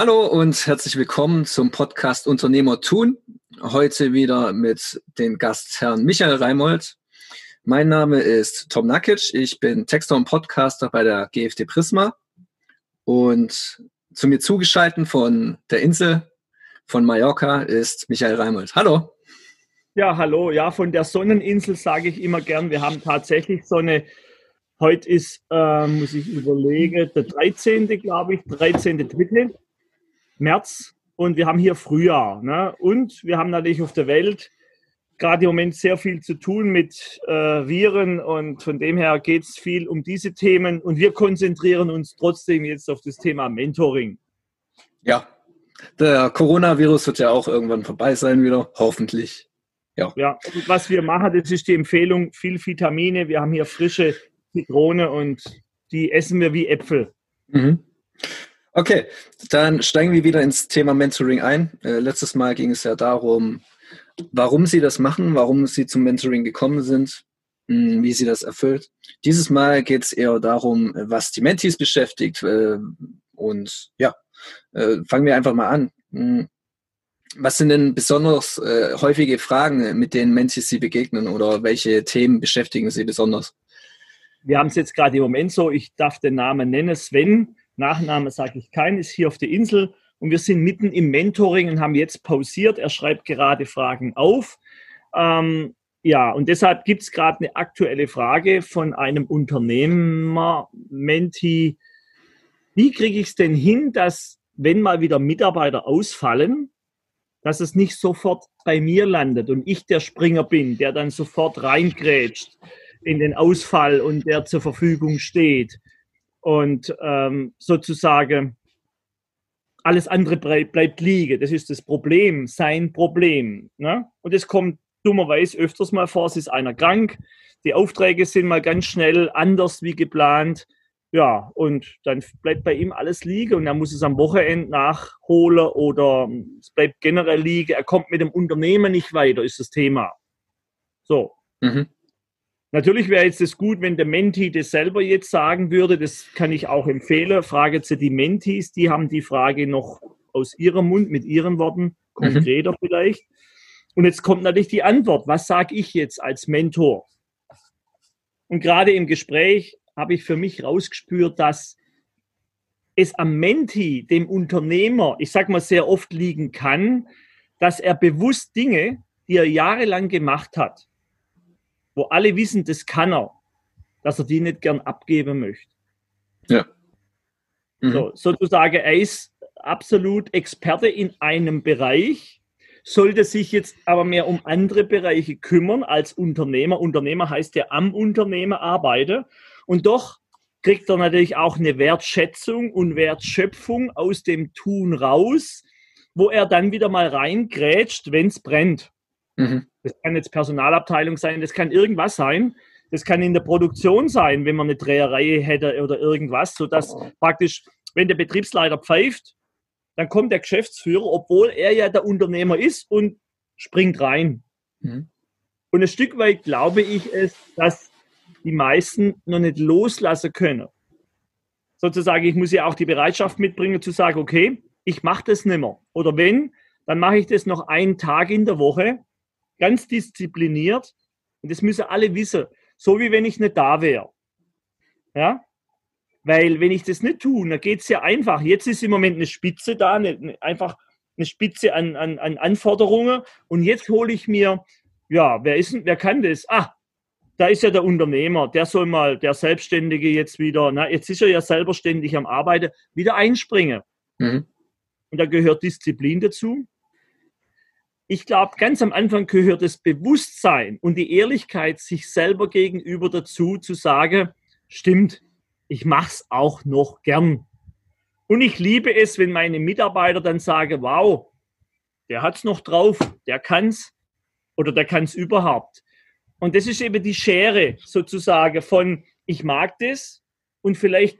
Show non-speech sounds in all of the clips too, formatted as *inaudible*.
Hallo und herzlich willkommen zum Podcast Unternehmer tun. Heute wieder mit dem Gast Herrn Michael Reimold. Mein Name ist Tom Nakic. Ich bin Texter und Podcaster bei der GFT Prisma und zu mir zugeschaltet von der Insel von Mallorca ist Michael Reimold. Hallo. Ja, hallo. Ja, von der Sonneninsel sage ich immer gern. Wir haben tatsächlich so eine Heute ist, äh, muss ich überlegen, der 13. glaube ich, 13.3. März und wir haben hier Frühjahr. Ne? Und wir haben natürlich auf der Welt gerade im Moment sehr viel zu tun mit äh, Viren und von dem her geht es viel um diese Themen und wir konzentrieren uns trotzdem jetzt auf das Thema Mentoring. Ja, der Coronavirus wird ja auch irgendwann vorbei sein wieder, hoffentlich. Ja. ja, und was wir machen, das ist die Empfehlung, viel Vitamine. Wir haben hier frische Zitrone und die essen wir wie Äpfel. Mhm. Okay, dann steigen wir wieder ins Thema Mentoring ein. Äh, letztes Mal ging es ja darum, warum Sie das machen, warum Sie zum Mentoring gekommen sind, mh, hm, wie Sie das erfüllt. Dieses Mal geht es eher darum, was die Mentees beschäftigt. Äh, und ja, äh, fangen wir einfach mal an. Mh, hm, was sind denn besonders äh, häufige Fragen, mit denen Mentees Sie begegnen oder welche Themen beschäftigen Sie besonders? Wir haben es jetzt gerade im Moment so, ich darf den Namen nennen, Sven, Nachname sage ich keinen, ist hier auf der Insel und wir sind mitten im Mentoring und haben jetzt pausiert. Er schreibt gerade Fragen auf. Ähm, ja, und deshalb gibt es gerade eine aktuelle Frage von einem Unternehmer, Menti. Wie kriege ich es denn hin, dass, wenn mal wieder Mitarbeiter ausfallen, dass es nicht sofort bei mir landet und ich der Springer bin, der dann sofort reingrätscht? in den Ausfall und der zur Verfügung steht. Und ähm, sozusagen alles andere bleibt, bleibt liegen. Das ist das Problem, sein Problem. Ne? Und es kommt dummerweise öfters mal vor, es ist einer krank, die Aufträge sind mal ganz schnell anders wie geplant. Ja, und dann bleibt bei ihm alles liegen und er muss es am Wochenende nachholen oder es bleibt generell liegen. Er kommt mit dem Unternehmen nicht weiter, ist das Thema. So. Mhm. Natürlich wäre jetzt es gut, wenn der Menti das selber jetzt sagen würde. Das kann ich auch empfehlen. Frage zu die Mentis, die haben die Frage noch aus ihrem Mund, mit ihren Worten, konkreter mhm. vielleicht. Und jetzt kommt natürlich die Antwort. Was sage ich jetzt als Mentor? Und gerade im Gespräch habe ich für mich rausgespürt, dass es am Menti, dem Unternehmer, ich sage mal sehr oft liegen kann, dass er bewusst Dinge, die er jahrelang gemacht hat, wo alle wissen, das kann er, dass er die nicht gern abgeben möchte. Ja. Mhm. So, sozusagen, er ist absolut Experte in einem Bereich, sollte sich jetzt aber mehr um andere Bereiche kümmern als Unternehmer. Unternehmer heißt ja am Unternehmer arbeiten. Und doch kriegt er natürlich auch eine Wertschätzung und Wertschöpfung aus dem Tun raus, wo er dann wieder mal reingrätscht, wenn es brennt. Mhm. Das kann jetzt Personalabteilung sein, das kann irgendwas sein. Das kann in der Produktion sein, wenn man eine Dreherei hätte oder irgendwas, sodass praktisch, wenn der Betriebsleiter pfeift, dann kommt der Geschäftsführer, obwohl er ja der Unternehmer ist und springt rein. Mhm. Und ein Stück weit glaube ich es, dass die meisten noch nicht loslassen können. Sozusagen, ich muss ja auch die Bereitschaft mitbringen zu sagen, okay, ich mache das nicht mehr. Oder wenn, dann mache ich das noch einen Tag in der Woche ganz diszipliniert. Und das müssen alle wissen. So wie wenn ich nicht da wäre. Ja? Weil wenn ich das nicht tue, dann geht es ja einfach. Jetzt ist im Moment eine Spitze da, eine, einfach eine Spitze an, an, an Anforderungen. Und jetzt hole ich mir, ja, wer ist wer kann das? Ah, da ist ja der Unternehmer, der soll mal, der Selbstständige jetzt wieder, na, jetzt ist er ja selber ständig am Arbeiten, wieder einspringen. Mhm. Und da gehört Disziplin dazu ich glaube, ganz am Anfang gehört das Bewusstsein und die Ehrlichkeit sich selber gegenüber dazu, zu sagen, stimmt, ich mache es auch noch gern. Und ich liebe es, wenn meine Mitarbeiter dann sagen, wow, der hat es noch drauf, der kann es oder der kann es überhaupt. Und das ist eben die Schere sozusagen von, ich mag das und vielleicht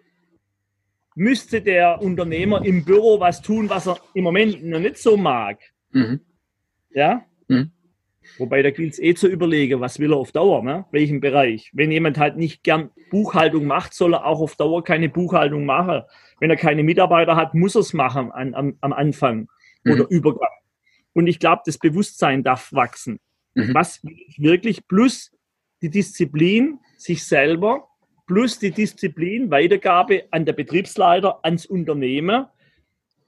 müsste der Unternehmer im Büro was tun, was er im Moment noch nicht so mag. Mhm. Ja? Mhm. Wobei da gilt es eh zu überlegen, was will er auf Dauer, ne? welchen Bereich. Wenn jemand halt nicht gern Buchhaltung macht, soll er auch auf Dauer keine Buchhaltung machen. Wenn er keine Mitarbeiter hat, muss er es machen an, am, am Anfang oder mhm. Übergang. Und ich glaube, das Bewusstsein darf wachsen. Mhm. Was wirklich plus die Disziplin, sich selber, plus die Disziplin, Weitergabe an der Betriebsleiter, ans Unternehmen.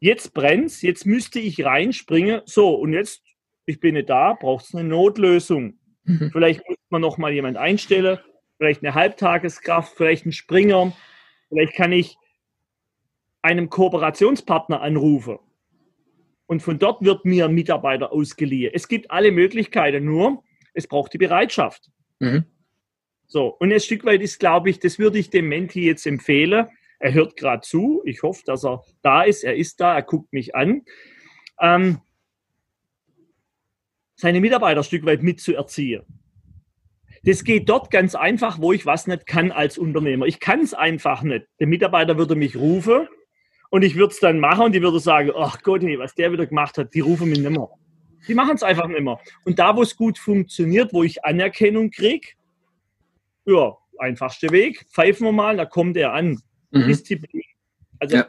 Jetzt brennt's, jetzt müsste ich reinspringen. So, und jetzt, ich bin nicht da, braucht es eine Notlösung. Mhm. Vielleicht muss man noch mal jemand einstellen, vielleicht eine Halbtageskraft, vielleicht einen Springer, vielleicht kann ich einem Kooperationspartner anrufen. Und von dort wird mir ein Mitarbeiter ausgeliehen. Es gibt alle Möglichkeiten, nur es braucht die Bereitschaft. Mhm. So, und ein Stück weit ist, glaube ich, das würde ich dem Menti jetzt empfehlen. Er hört gerade zu. Ich hoffe, dass er da ist. Er ist da, er guckt mich an. Ähm, seine Mitarbeiter ein Stück weit mitzuerziehen. Das geht dort ganz einfach, wo ich was nicht kann als Unternehmer. Ich kann es einfach nicht. Der Mitarbeiter würde mich rufen und ich würde es dann machen und die würde sagen, ach Gott, hey, was der wieder gemacht hat, die rufen mich nicht mehr. Die machen es einfach nicht mehr. Und da, wo es gut funktioniert, wo ich Anerkennung kriege, ja, einfachste Weg, pfeifen wir mal, da kommt er an. Mhm. Disziplin. Also ja.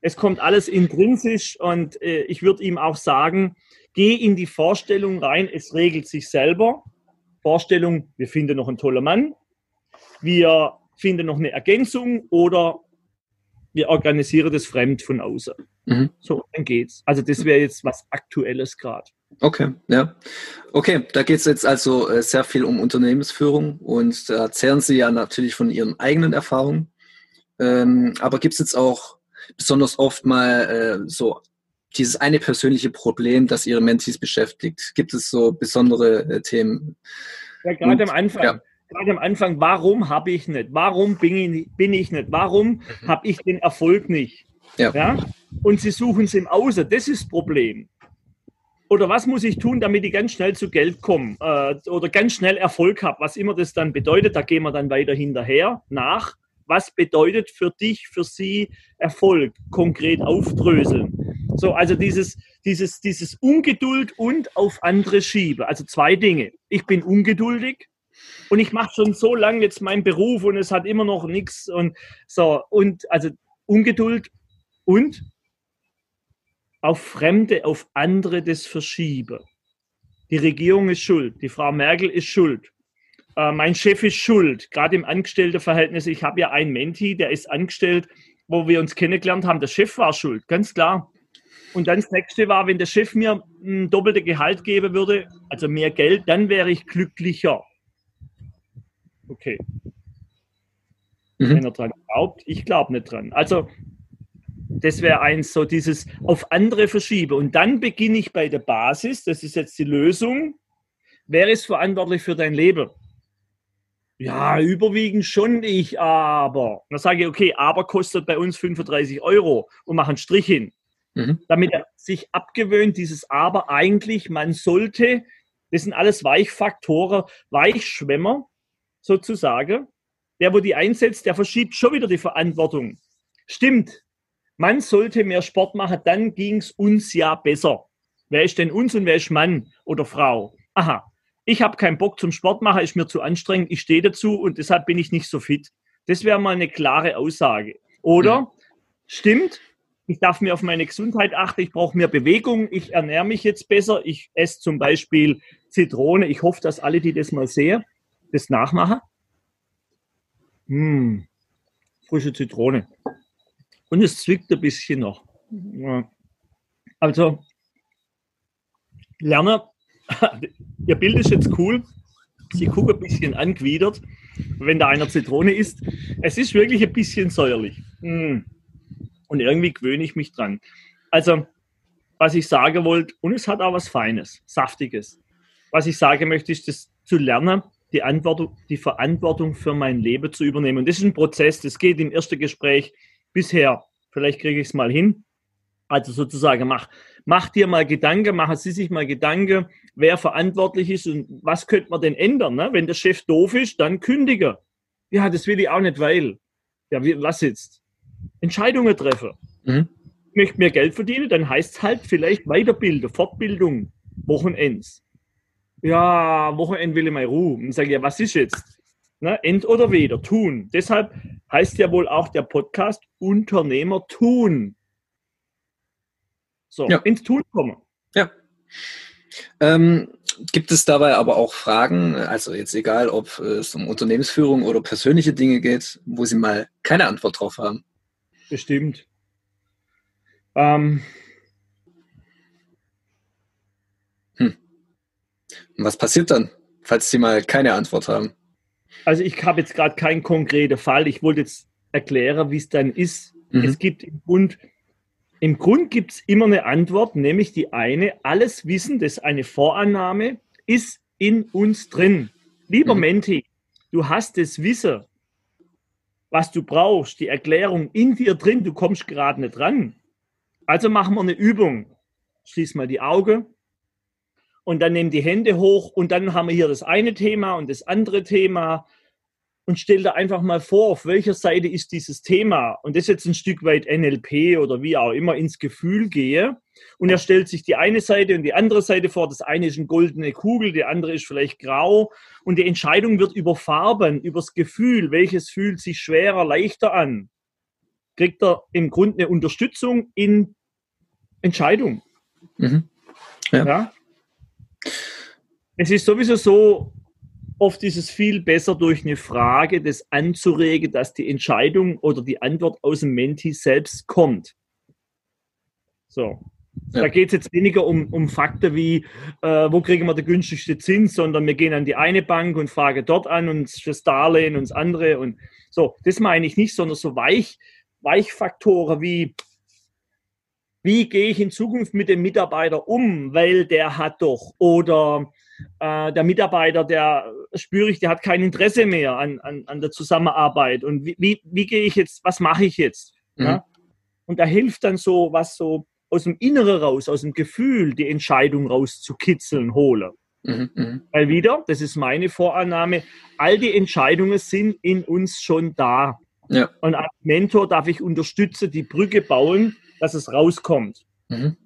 Es kommt alles intrinsisch und äh, ich würde ihm auch sagen, geh in die Vorstellung rein, es regelt sich selber. Vorstellung, wir finden noch einen tollen Mann, wir finden noch eine Ergänzung oder wir organisieren das fremd von außen. Mhm. So, dann geht's. Also das wäre jetzt was Aktuelles gerade. Okay, ja. Okay, da geht es jetzt also äh, sehr viel um Unternehmensführung und da erzählen Sie ja natürlich von Ihren eigenen Erfahrungen. Ähm, aber gibt es jetzt auch besonders oft mal äh, so dieses eine persönliche Problem, das Ihre Mentees beschäftigt? Gibt es so besondere äh, Themen? Ja, gerade am Anfang. Ja gerade am Anfang, warum habe ich nicht? Warum bin ich, bin ich nicht? Warum mhm. habe ich den Erfolg nicht? Ja. ja. Und sie suchen es im Außen. Das ist das Problem. Oder was muss ich tun, damit ich ganz schnell zu Geld komme äh, oder ganz schnell Erfolg habe? Was immer das dann bedeutet, da gehen wir dann weiter hinterher nach. Was bedeutet für dich, für sie Erfolg? Konkret aufdröseln. So, also dieses, dieses, dieses Ungeduld und auf andere schiebe. Also zwei Dinge. Ich bin ungeduldig und ich mache schon so lange jetzt meinen Beruf und es hat immer noch nichts und so und also Ungeduld und auf Fremde, auf andere das verschiebe. Die Regierung ist schuld, die Frau Merkel ist schuld, äh, mein Chef ist schuld, gerade im Angestelltenverhältnis. Ich habe ja einen Menti, der ist angestellt, wo wir uns kennengelernt haben. Der Chef war schuld, ganz klar. Und dann das nächste war, wenn der Chef mir ein doppeltes Gehalt geben würde, also mehr Geld, dann wäre ich glücklicher. Okay. Mhm. Wenn er dran glaubt, ich glaube nicht dran. Also, das wäre eins, so dieses auf andere verschiebe. Und dann beginne ich bei der Basis, das ist jetzt die Lösung. Wer ist verantwortlich für dein Leben? Ja, überwiegend schon ich, aber. Dann sage ich, okay, aber kostet bei uns 35 Euro und mache einen Strich hin. Mhm. Damit er sich abgewöhnt, dieses Aber eigentlich, man sollte, das sind alles Weichfaktoren, Weichschwämmer, sozusagen, der, wo die einsetzt, der verschiebt schon wieder die Verantwortung. Stimmt, man sollte mehr Sport machen, dann ging es uns ja besser. Wer ist denn uns und wer ist Mann oder Frau? Aha, ich habe keinen Bock zum Sport machen, ist mir zu anstrengend, ich stehe dazu und deshalb bin ich nicht so fit. Das wäre mal eine klare Aussage. Oder ja. stimmt, ich darf mir auf meine Gesundheit achten, ich brauche mehr Bewegung, ich ernähre mich jetzt besser, ich esse zum Beispiel Zitrone. Ich hoffe, dass alle, die das mal sehen, das nachmachen. Mmh, frische Zitrone. Und es zwickt ein bisschen noch. Also, Lerner, *laughs* Ihr Bild ist jetzt cool. Sie gucken ein bisschen angewidert, wenn da einer Zitrone isst. Es ist wirklich ein bisschen säuerlich. Mmh. Und irgendwie gewöhne ich mich dran. Also, was ich sagen wollte, und es hat auch was Feines, Saftiges. Was ich sagen möchte, ist, das zu lernen, die, die Verantwortung für mein Leben zu übernehmen. Und das ist ein Prozess, das geht im ersten Gespräch bisher. Vielleicht kriege ich es mal hin. Also sozusagen, mach, mach dir mal Gedanken, machen Sie sich mal Gedanken, wer verantwortlich ist und was könnte man denn ändern. Ne? Wenn der Chef doof ist, dann kündige. Ja, das will ich auch nicht, weil. Ja, was jetzt? Entscheidungen treffen. Mhm. Ich möchte mehr Geld verdienen, dann heißt es halt vielleicht Weiterbildung, Fortbildung, Wochenends. ja, Wochenende will ich mal Ruhe. Und sage ja, was ist jetzt? Ne? End oder weder, tun. Deshalb heißt ja wohl auch der Podcast Unternehmer tun. So, ja. ins Tun kommen. Ja. Ähm, gibt es dabei aber auch Fragen, also jetzt egal, ob es um Unternehmensführung oder persönliche Dinge geht, wo Sie mal keine Antwort drauf haben? Bestimmt. Ähm. Hm. Was passiert dann, falls Sie mal keine Antwort haben? Also ich habe jetzt gerade keinen konkreten Fall. Ich wollte jetzt erklären, wie es dann ist. Mhm. Es gibt im Bund im Grund gibt es immer eine Antwort, nämlich die eine, alles Wissen, das ist eine Vorannahme, ist in uns drin. Lieber mhm. Menti, du hast das Wissen, was du brauchst, die Erklärung in dir drin, du kommst gerade nicht dran. Also machen wir eine Übung. Schließ mal die Augen und dann nimm die Hände hoch und dann haben wir hier das eine Thema und das andere Thema und stell dir einfach mal vor, auf welcher Seite ist dieses Thema und das jetzt ein Stück weit NLP oder wie auch immer ins Gefühl gehe und er stellt sich die eine Seite und die andere Seite vor. Das eine ist eine goldene Kugel, die andere ist vielleicht grau und die Entscheidung wird über Farben, übers Gefühl, welches fühlt sich schwerer, leichter an. Kriegt er im Grunde eine Unterstützung in Entscheidung. Mhm. Ja. ja. Es ist sowieso so, Oft ist es viel besser, durch eine Frage das anzuregen, dass die Entscheidung oder die Antwort aus dem Menti selbst kommt. So. Ja. Da geht es jetzt weniger um, um Fakten wie, äh, wo kriegen wir den günstigsten Zins, sondern wir gehen an die eine Bank und fragen dort an und das Darlehen und das andere. Und so, das meine ich nicht, sondern so Weich, Weichfaktoren wie, wie gehe ich in Zukunft mit dem Mitarbeiter um, weil der hat doch, oder äh, der Mitarbeiter, der spüre ich, der hat kein Interesse mehr an, an, an der Zusammenarbeit. Und wie, wie, wie gehe ich jetzt, was mache ich jetzt? Mhm. Ja? Und da hilft dann so, was so aus dem Inneren raus, aus dem Gefühl, die Entscheidung rauszukitzeln, hole. Mhm, mh. Weil wieder, das ist meine Vorannahme, all die Entscheidungen sind in uns schon da. Ja. Und als Mentor darf ich unterstützen, die Brücke bauen, dass es rauskommt. Mhm.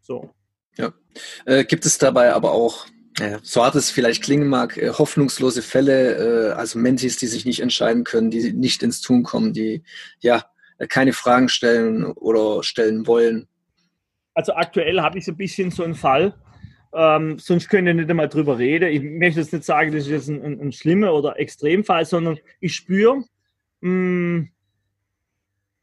So. Ja. Äh, gibt es dabei aber auch so hart es vielleicht klingen mag, äh, hoffnungslose Fälle, äh, also Mentis, die sich nicht entscheiden können, die nicht ins Tun kommen, die ja keine Fragen stellen oder stellen wollen. Also aktuell habe ich so ein bisschen so einen Fall, ähm, sonst können wir nicht einmal drüber reden. Ich möchte jetzt nicht sagen, das ist jetzt ein, ein, ein schlimmer oder Extremfall, sondern ich spüre, hm,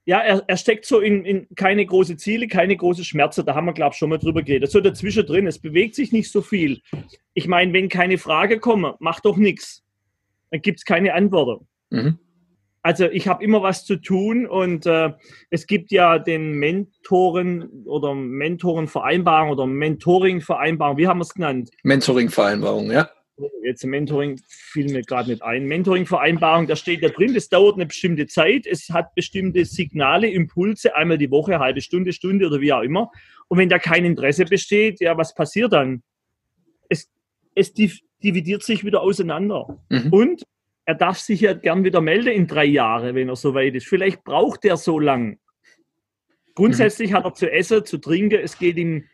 ja, er, er steckt so in, in keine große Ziele, keine große Schmerzen. Da haben wir, glaube ich, schon mal drüber geredet. So dazwischen drin, es bewegt sich nicht so viel. Ich meine, wenn keine Frage kommt, macht doch nichts. Dann gibt es keine Antworten. Mhm. Also ich habe immer was zu tun und äh, es gibt ja den Mentoren oder Mentorenvereinbarung oder Mentoringvereinbarung, wie haben wir es genannt? Mentoringvereinbarung, ja. Jetzt Mentoring fiel mir gerade nicht ein. Mentoring-Vereinbarung, da steht da drin, das dauert eine bestimmte Zeit, es hat bestimmte Signale, Impulse, einmal die Woche, halbe Stunde, Stunde oder wie auch immer. Und wenn da kein Interesse besteht, ja, was passiert dann? Es, es dividiert sich wieder auseinander. Mhm. Und er darf sich ja gern wieder melden in drei Jahren, wenn er soweit ist. Vielleicht braucht er so lang. Grundsätzlich mhm. hat er zu essen, zu trinken, es geht ihm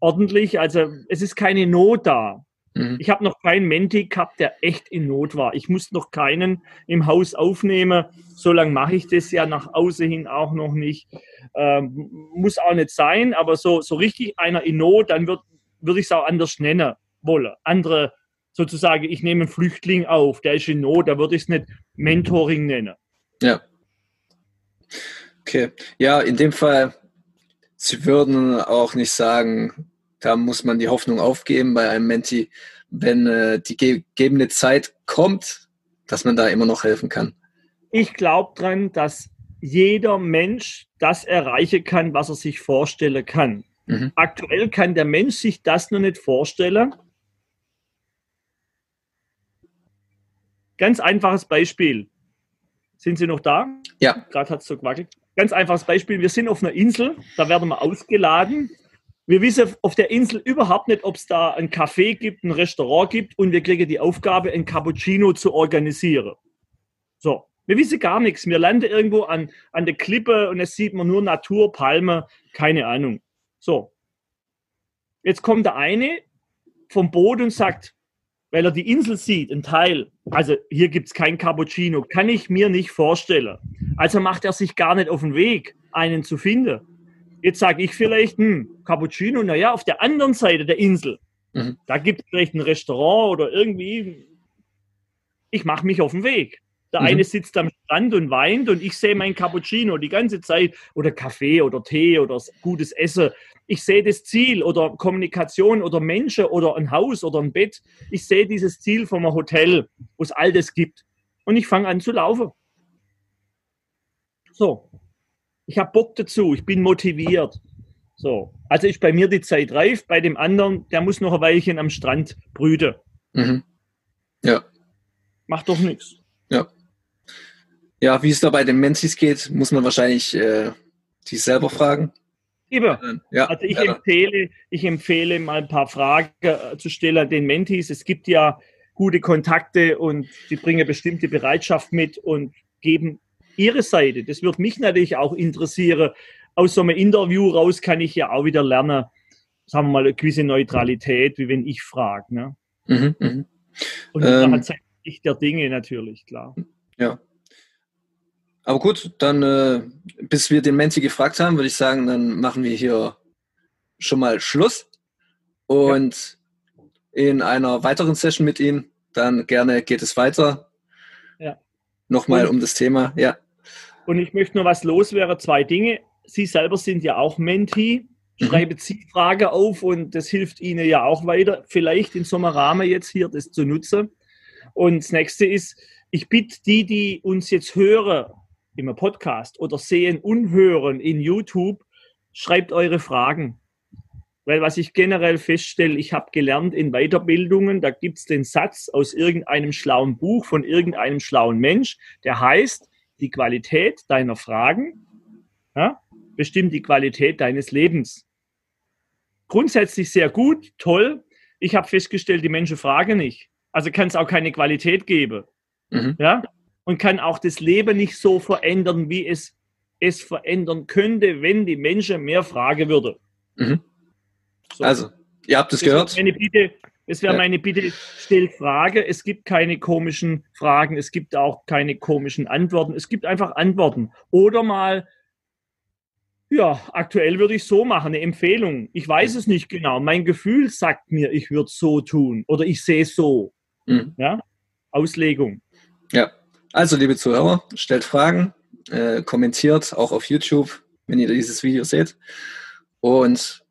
ordentlich, also es ist keine Not da. Mhm. Ich habe noch keinen Menti gehabt, der echt in Not war. Ich muss noch keinen im Haus aufnehmen. So lange mache ich das ja nach außen hin auch noch nicht. Ähm, muss auch nicht sein, aber so, so richtig einer in Not, dann würde würd ich es auch anders nennen wollen. Andere sozusagen, ich nehme einen Flüchtling auf, der ist in Not, da würde ich es nicht Mentoring nennen. Ja. Okay. Ja, in dem Fall, Sie würden auch nicht sagen, da muss man die Hoffnung aufgeben bei einem Menti, wenn äh, die gegebene Zeit kommt, dass man da immer noch helfen kann. Ich glaube dran, dass jeder Mensch das erreichen kann, was er sich vorstellen kann. Mhm. Aktuell kann der Mensch sich das noch nicht vorstellen. Ganz einfaches Beispiel. Sind Sie noch da? Ja. Gerade hat es so gewackelt. Ganz einfaches Beispiel. Wir sind auf einer Insel, da werden wir ausgeladen wir wissen auf der Insel überhaupt nicht, ob es da ein Café gibt, ein Restaurant gibt und wir kriegen die Aufgabe, ein Cappuccino zu organisieren. So, wir wissen gar nichts. Wir landen irgendwo an, an der Klippe und es sieht man nur Natur, Palme, keine Ahnung. So, jetzt kommt der eine vom Boot und sagt, weil er die Insel sieht, ein Teil, also hier gibt es kein Cappuccino, kann ich mir nicht vorstellen. Also macht er sich gar nicht auf den Weg, einen zu finden. Jetzt sage ich vielleicht, hm, Cappuccino, naja, auf der anderen Seite der Insel, mhm. da gibt es vielleicht ein Restaurant oder irgendwie. Ich mache mich auf den Weg. Der mhm. eine sitzt am Strand und weint und ich sehe mein Cappuccino die ganze Zeit oder Kaffee oder Tee oder gutes Essen. Ich sehe das Ziel oder Kommunikation oder Menschen oder ein Haus oder ein Bett. Ich sehe dieses Ziel vom Hotel, wo es all das gibt. Und ich fange an zu laufen. So. Ich habe Bock dazu. Ich bin motiviert. So. Also ist bei mir die Zeit reif. Bei dem anderen, der muss noch ein Weilchen am Strand brüten. Mhm. Ja. Macht doch nichts. Ja. Ja, wie es da bei den Mentis geht, muss man wahrscheinlich äh, sich selber fragen. Eben. Ja, also ich, ja. empfehle, ich empfehle mal ein paar Fragen äh, zu stellen an den Mentis. Es gibt ja gute Kontakte und die bringen bestimmte Bereitschaft mit und geben ihre Seite. Das würde mich natürlich auch interessieren. Aus so einem Interview raus kann ich ja auch wieder lernen, sagen wir mal, eine gewisse Neutralität, wie wenn ich frage. Ne? Mhm, mh. Und ähm, hat sich der Dinge natürlich, klar. Ja. Aber gut, dann, äh, bis wir den Menti gefragt haben, würde ich sagen, dann machen wir hier schon mal Schluss. Und ja. in einer weiteren Session mit Ihnen, dann gerne geht es weiter. Ja. Nochmal um das Thema, ja. Und ich möchte nur was loswerden, zwei Dinge. Sie selber sind ja auch Menti. Mhm. Schreiben Sie Frage auf und das hilft Ihnen ja auch weiter, vielleicht in so einem Rahmen jetzt hier das zu nutzen. Und das nächste ist, ich bitte die, die uns jetzt hören, im Podcast oder sehen und hören in YouTube, schreibt eure Fragen. Weil was ich generell feststelle, ich habe gelernt in Weiterbildungen, da gibt es den Satz aus irgendeinem schlauen Buch von irgendeinem schlauen Mensch, der heißt, die Qualität deiner Fragen ja, bestimmt die Qualität deines Lebens. Grundsätzlich sehr gut, toll. Ich habe festgestellt, die Menschen fragen nicht. Also kann es auch keine Qualität geben. Mhm. Ja? und kann auch das Leben nicht so verändern, wie es es verändern könnte, wenn die Menschen mehr fragen würden. Mhm. So. Also, ihr habt es gehört. Meine Bitte, es wäre ja. meine Bitte, stellt Frage. Es gibt keine komischen Fragen, es gibt auch keine komischen Antworten. Es gibt einfach Antworten. Oder mal, ja, aktuell würde ich so machen, eine Empfehlung. Ich weiß es nicht genau. Mein Gefühl sagt mir, ich würde es so tun oder ich sehe es so. Mhm. Ja, Auslegung. Ja, also, liebe Zuhörer, stellt Fragen, äh, kommentiert auch auf YouTube, wenn ihr dieses Video seht. Und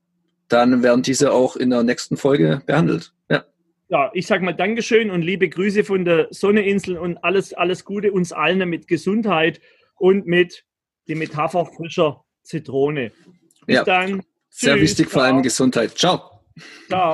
dann werden diese auch in der nächsten Folge behandelt. Ja, ja ich sage mal Dankeschön und liebe Grüße von der Sonneinsel und alles, alles Gute uns allen mit Gesundheit und mit die Metapher frischer Zitrone. Bis ja. dann. Sehr Tschüss. wichtig, vor allem Gesundheit. Ciao. Ciao.